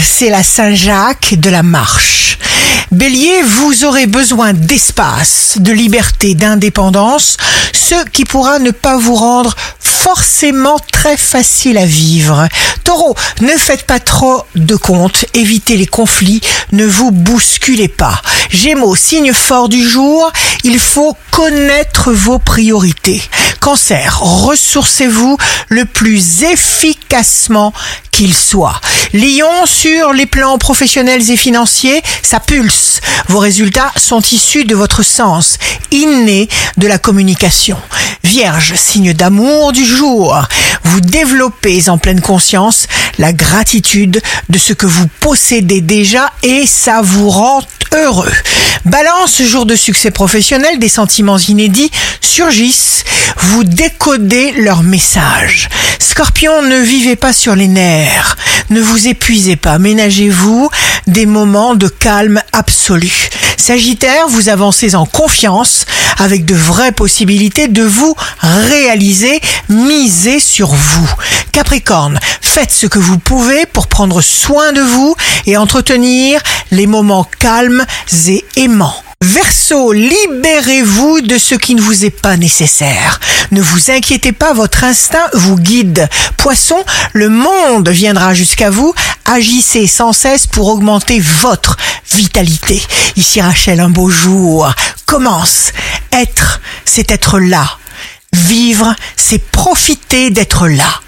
c'est la Saint-Jacques de la marche. Bélier, vous aurez besoin d'espace, de liberté, d'indépendance, ce qui pourra ne pas vous rendre forcément très facile à vivre. Taureau, ne faites pas trop de comptes, évitez les conflits, ne vous bousculez pas. Gémeaux, signe fort du jour, il faut connaître vos priorités. Cancer, ressourcez-vous le plus efficacement qu'il soit. Lion, sur les plans professionnels et financiers, ça pulse. Vos résultats sont issus de votre sens inné de la communication. Vierge, signe d'amour du jour, vous développez en pleine conscience la gratitude de ce que vous possédez déjà et ça vous rend heureux. Balance, jour de succès professionnel, des sentiments inédits surgissent. Vous décodez leur message. Scorpion, ne vivez pas sur les nerfs. Ne vous épuisez pas. Ménagez-vous des moments de calme absolu. Sagittaire, vous avancez en confiance avec de vraies possibilités de vous réaliser. Misez sur vous. Capricorne, faites ce que vous pouvez pour prendre soin de vous et entretenir les moments calmes et aimants. Verseau, libérez-vous de ce qui ne vous est pas nécessaire. Ne vous inquiétez pas, votre instinct vous guide. Poisson, le monde viendra jusqu'à vous. Agissez sans cesse pour augmenter votre vitalité. Ici Rachel, un beau jour commence. Être, c'est être là. Vivre, c'est profiter d'être là.